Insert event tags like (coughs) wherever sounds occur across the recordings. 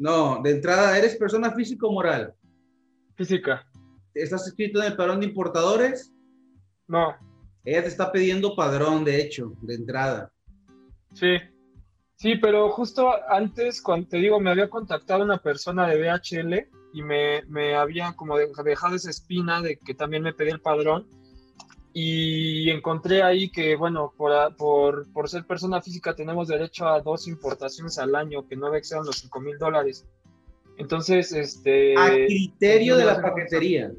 No, de entrada, ¿eres persona física o moral? Física. ¿Estás escrito en el padrón de importadores? No. Ella te está pidiendo padrón, de hecho, de entrada. Sí. Sí, pero justo antes, cuando te digo, me había contactado una persona de DHL y me, me había como dejado esa espina de que también me pedía el padrón y encontré ahí que, bueno, por, por, por, ser persona física tenemos derecho a dos importaciones al año que no excedan los 5 mil dólares. Entonces, este... A criterio de la paquetería.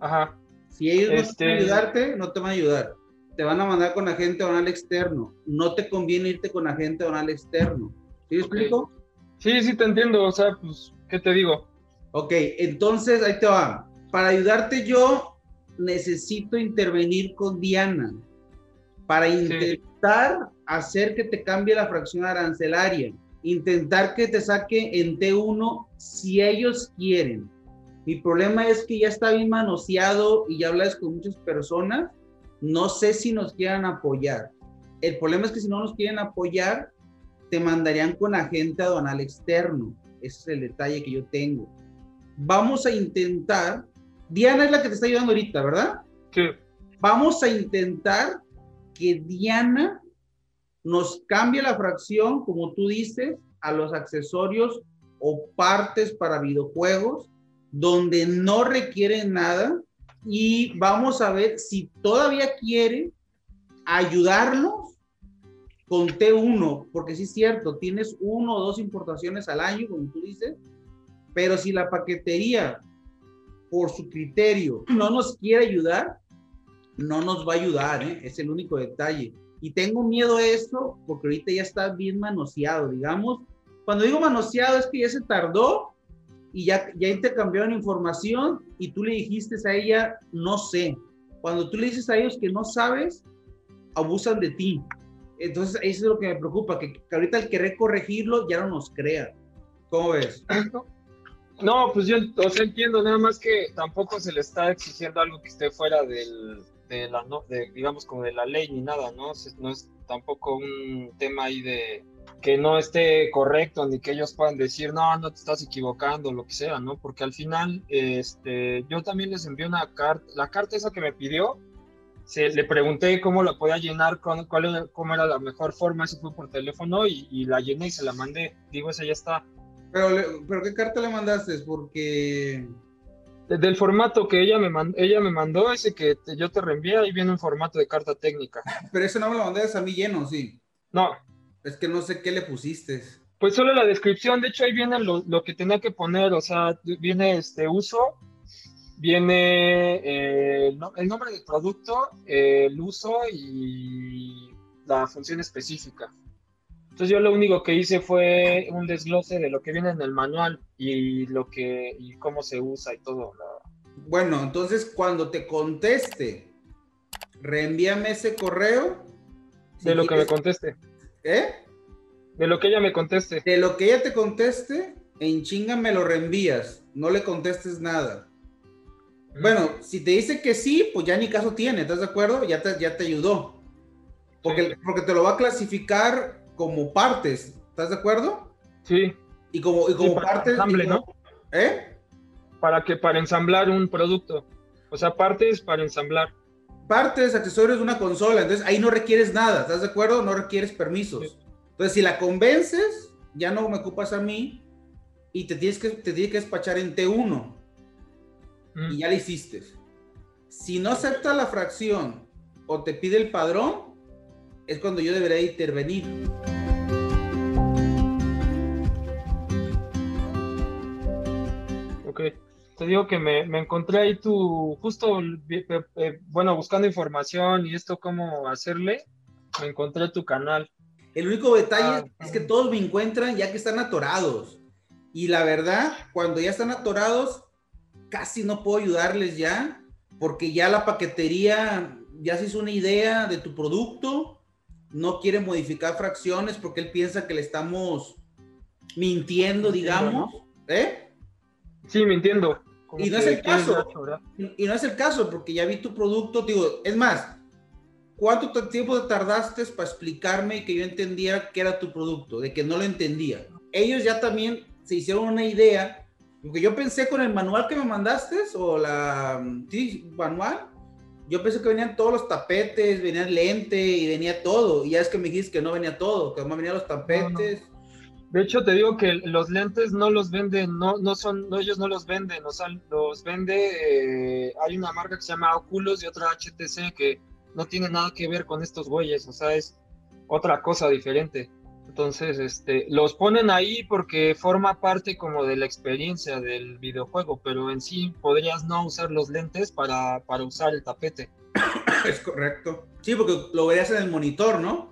Ajá. Si ellos no este... a ayudarte, no te van a ayudar. Te van a mandar con agente donal externo. No te conviene irte con agente donal externo. ¿Sí me explico? Sí, sí te entiendo. O sea, pues, ¿qué te digo? Ok, entonces ahí te va. Para ayudarte yo, necesito intervenir con Diana para intentar hacer que te cambie la fracción arancelaria, intentar que te saque en T1 si ellos quieren. Mi problema es que ya está bien manoseado y ya hablas con muchas personas. No sé si nos quieran apoyar. El problema es que si no nos quieren apoyar, te mandarían con agente aduanal externo. Ese es el detalle que yo tengo. Vamos a intentar Diana es la que te está ayudando ahorita, ¿verdad? Sí. Vamos a intentar que Diana nos cambie la fracción, como tú dices, a los accesorios o partes para videojuegos donde no requieren nada y vamos a ver si todavía quiere ayudarnos con T1, porque sí es cierto, tienes uno o dos importaciones al año, como tú dices, pero si la paquetería por su criterio no nos quiere ayudar, no nos va a ayudar, ¿eh? es el único detalle. Y tengo miedo a esto porque ahorita ya está bien manoseado, digamos. Cuando digo manoseado es que ya se tardó y ya, ya intercambiaron información y tú le dijiste a ella, no sé. Cuando tú le dices a ellos que no sabes, abusan de ti. Entonces, eso es lo que me preocupa, que, que ahorita el querer corregirlo ya no nos crea. ¿Cómo ves? No, pues yo o sea, entiendo, nada más que tampoco se le está exigiendo algo que esté fuera del, de la, no, de, digamos, como de la ley ni nada, ¿no? No es tampoco un tema ahí de que no esté correcto ni que ellos puedan decir, no, no te estás equivocando, lo que sea, ¿no? Porque al final, este, yo también les envié una carta, la carta esa que me pidió, se, le pregunté cómo la podía llenar, cuál, cuál, cómo era la mejor forma, eso fue por teléfono y, y la llené y se la mandé. Digo, esa ya está pero, pero ¿qué carta le mandaste? Porque... Del formato que ella me, mandó, ella me mandó, ese que yo te reenvié, ahí viene un formato de carta técnica. Pero eso no me lo mandaste a mí lleno, sí. No. Es que no sé qué le pusiste. Pues solo la descripción, de hecho ahí viene lo, lo que tenía que poner, o sea, viene este uso, viene eh, el nombre del producto, el uso y la función específica. Entonces yo lo único que hice fue un desglose de lo que viene en el manual y lo que y cómo se usa y todo. Bueno, entonces cuando te conteste, reenvíame ese correo. de lo que me conteste. ¿Eh? De lo que ella me conteste. De lo que ella te conteste, en chinga me lo reenvías. No le contestes nada. Bueno, si te dice que sí, pues ya ni caso tiene, ¿estás de acuerdo? Ya te, ya te ayudó. Porque, porque te lo va a clasificar como partes, ¿estás de acuerdo? Sí. Y como, y como partes. Ensamble, ¿no? ¿Eh? Para que para ensamblar un producto. O sea, partes para ensamblar. Partes, accesorios de una consola. Entonces ahí no requieres nada, ¿estás de acuerdo? No requieres permisos. Entonces, si la convences, ya no me ocupas a mí y te tienes que, te tienes que despachar en T1. Mm. Y ya le hiciste. Si no acepta la fracción o te pide el padrón, es cuando yo debería intervenir. Ok, te digo que me, encontré ahí tu, justo, eh, bueno, buscando información y esto, cómo hacerle, me encontré tu canal. El único detalle ah, es que todos me encuentran ya que están atorados. Y la verdad, cuando ya están atorados, casi no puedo ayudarles ya, porque ya la paquetería ya se hizo una idea de tu producto no quiere modificar fracciones porque él piensa que le estamos mintiendo, digamos. ¿Eh? Sí, mintiendo. Y no es el caso. y no es el caso porque ya vi tu producto. Digo, es más, ¿cuánto tiempo te tardaste para explicarme que yo entendía que era tu producto? De que no lo entendía. Ellos ya también se hicieron una idea, porque yo pensé con el manual que me mandaste, o la, sí, manual, yo pensé que venían todos los tapetes, venía lente y venía todo, y ya es que me dijiste que no venía todo, que no venían los tapetes. De hecho, te digo que los lentes no los venden, no, no son, no, ellos no los venden, o sea, los vende, eh, hay una marca que se llama Oculus y otra HTC que no tiene nada que ver con estos güeyes, o sea, es otra cosa diferente. Entonces, este, los ponen ahí porque forma parte como de la experiencia del videojuego, pero en sí podrías no usar los lentes para, para usar el tapete. Es correcto. Sí, porque lo verías en el monitor, ¿no?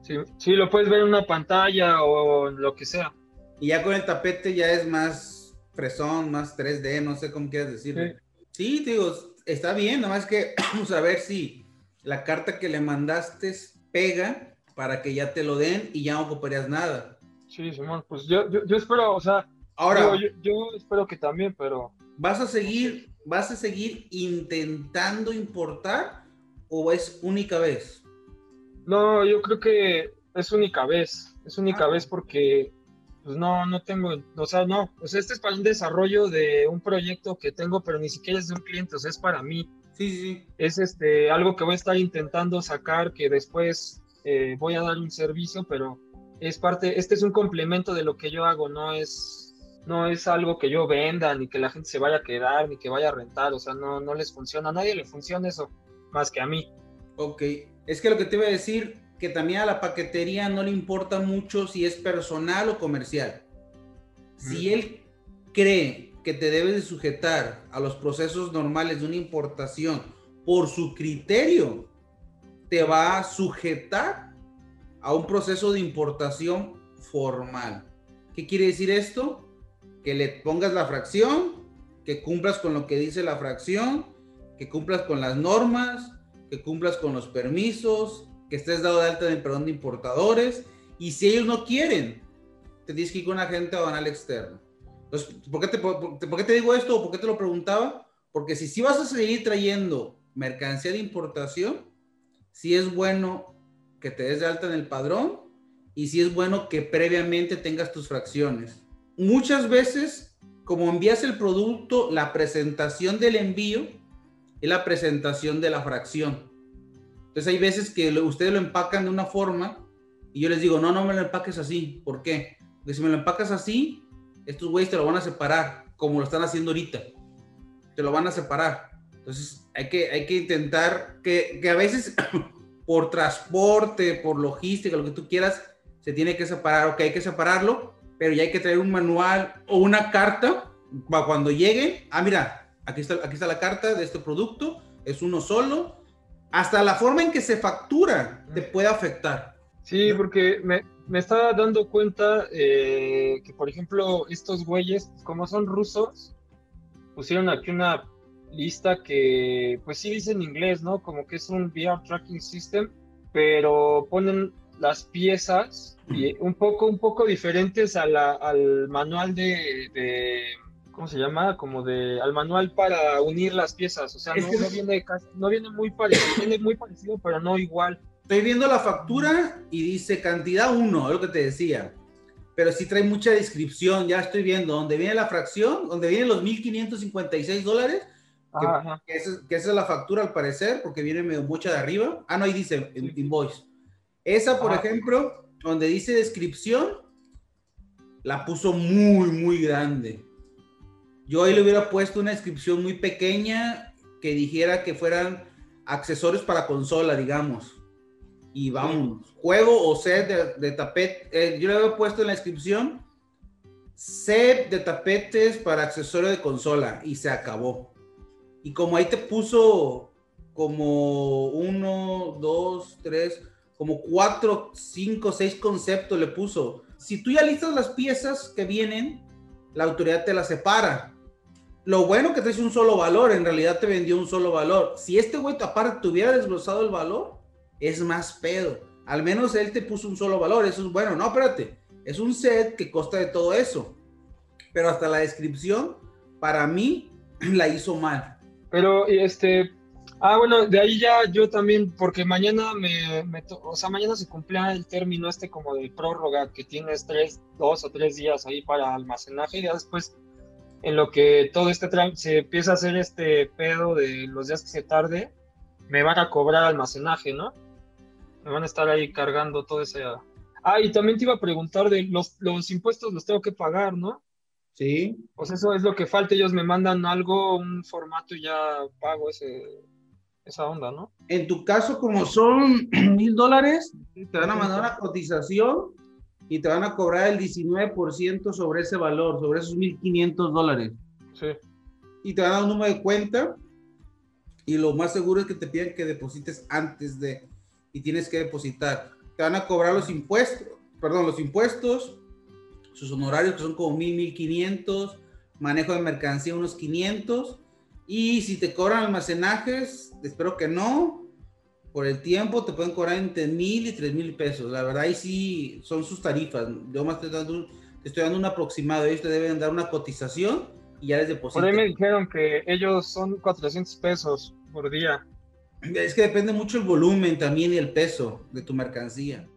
Sí, sí, lo puedes ver en una pantalla o lo que sea. Y ya con el tapete ya es más fresón, más 3D, no sé cómo quieres decirlo. Sí, digo, está bien, nomás que (clears throat) vamos a ver si la carta que le mandaste pega para que ya te lo den y ya no ocuparías nada. Sí, Simón, pues yo, yo, espero, o sea, ahora yo, yo, espero que también, pero... ¿Vas a seguir, vas a seguir intentando importar o es única vez? No, yo creo que es única vez, es única ah. vez porque pues no, no tengo, o sea, no, o sea, este es para un desarrollo de un proyecto que tengo, pero ni siquiera es de un cliente, o sea, es para mí. Sí, sí. Es este, algo que voy a estar intentando sacar, que después eh, voy a dar un servicio, pero es parte, este es un complemento de lo que yo hago, no es, no es algo que yo venda, ni que la gente se vaya a quedar, ni que vaya a rentar, o sea, no, no les funciona, a nadie le funciona eso, más que a mí. Ok, es que lo que te iba a decir, que también a la paquetería no le importa mucho si es personal o comercial. Si él cree que te debes de sujetar a los procesos normales de una importación por su criterio, te va a sujetar a un proceso de importación formal. ¿Qué quiere decir esto? Que le pongas la fracción, que cumplas con lo que dice la fracción, que cumplas con las normas, que cumplas con los permisos, que estés dado de alta en el perdón de importadores. Y si ellos no quieren, te tienes que ir con un agente aduanal externo. Entonces, ¿por qué te, digo esto por qué te lo preguntaba? Porque si sí vas a seguir trayendo mercancía de importación, sí es bueno que te des de alta en el padrón y sí es bueno que previamente tengas tus fracciones. Muchas veces, como envías el producto, la presentación del envío es la presentación de la fracción. Entonces hay veces que ustedes lo empacan de una forma y yo les digo, no, no me lo empaques así. ¿Por qué? Porque si me lo empacas así, estos güeyes te lo van a separar, como lo están haciendo ahorita. Te lo van a separar. Entonces hay que, hay que intentar que, que a veces (coughs) por transporte, por logística, lo que tú quieras, se tiene que separar, ok, hay que separarlo, pero ya hay que traer un manual o una carta para cuando llegue, ah, mira, aquí está, aquí está la carta de este producto, es uno solo, hasta la forma en que se factura te puede afectar. Sí, porque me, me estaba dando cuenta eh, que, por ejemplo, estos güeyes, como son rusos, pusieron aquí una lista que, pues sí dice en inglés, ¿no? Como que es un VR Tracking System, pero ponen las piezas y un poco, un poco diferentes a la, al manual de, de, ¿cómo se llama? Como de, al manual para unir las piezas. O sea, no, no, viene, no viene muy parecido, viene muy parecido, pero no igual. Estoy viendo la factura y dice cantidad 1, es lo que te decía. Pero sí trae mucha descripción, ya estoy viendo, donde viene la fracción, donde vienen los 1.556 dólares, que, esa, es la factura al parecer, porque viene medio mucha de arriba. Ah, no, ahí dice invoice. Esa, por ejemplo, donde dice descripción, la puso muy, muy grande. Yo ahí le hubiera puesto una descripción muy pequeña que dijera que fueran accesorios para consola, digamos. Y vamos, juego o set de, tapete. Eh, yo le había puesto en la descripción set de tapetes para accesorio de consola y se acabó. Y como ahí te puso como uno, dos, tres, como cuatro, cinco, seis conceptos le puso. Si tú ya listas las piezas que vienen, la autoridad te las separa. Lo bueno que te dice un solo valor, en realidad te vendió un solo valor. Si este güey aparte te hubiera desglosado el valor, es más pedo. Al menos él te puso un solo valor, eso es bueno. No, espérate, es un set que consta de todo eso. Pero hasta la descripción, para mí, (clears throat) la hizo mal. Pero, este, Ah, bueno, de ahí ya yo también, porque mañana me, o sea, mañana se cumplía el término este como de prórroga, que tienes tres, dos o tres días ahí para almacenaje, y ya después, en lo que todo este se empieza a hacer este pedo de los días que se tarde, me van a cobrar almacenaje, ¿no? Me van a estar ahí cargando todo ese... Ah, y también te iba a preguntar de los, los impuestos los tengo que pagar, ¿no? Sí. Pues eso es lo que falta, ellos me mandan algo, un formato y ya pago ese, esa onda, ¿no? En tu caso, como son (clears throat) mil dólares, te van a mandar una cotización y te van a cobrar el 19% sobre ese valor, sobre esos 1.500 dólares. Sí. Y te van a dar un número de cuenta y lo más seguro es que te piden que deposites antes de y tienes que depositar. Te van a cobrar los impuestos, perdón, los impuestos, sus honorarios que son como 1.000, 1.500, manejo de mercancía unos 500 y si te cobran almacenajes, espero que no. Por el tiempo te pueden cobrar entre mil y tres mil pesos. La verdad, ahí sí son sus tarifas. Yo más te estoy dando, te estoy dando un aproximado. Ellos te deben dar una cotización y ya les depositan. Por ahí me dijeron que ellos son 400 pesos por día. Es que depende mucho el volumen también y el peso de tu mercancía.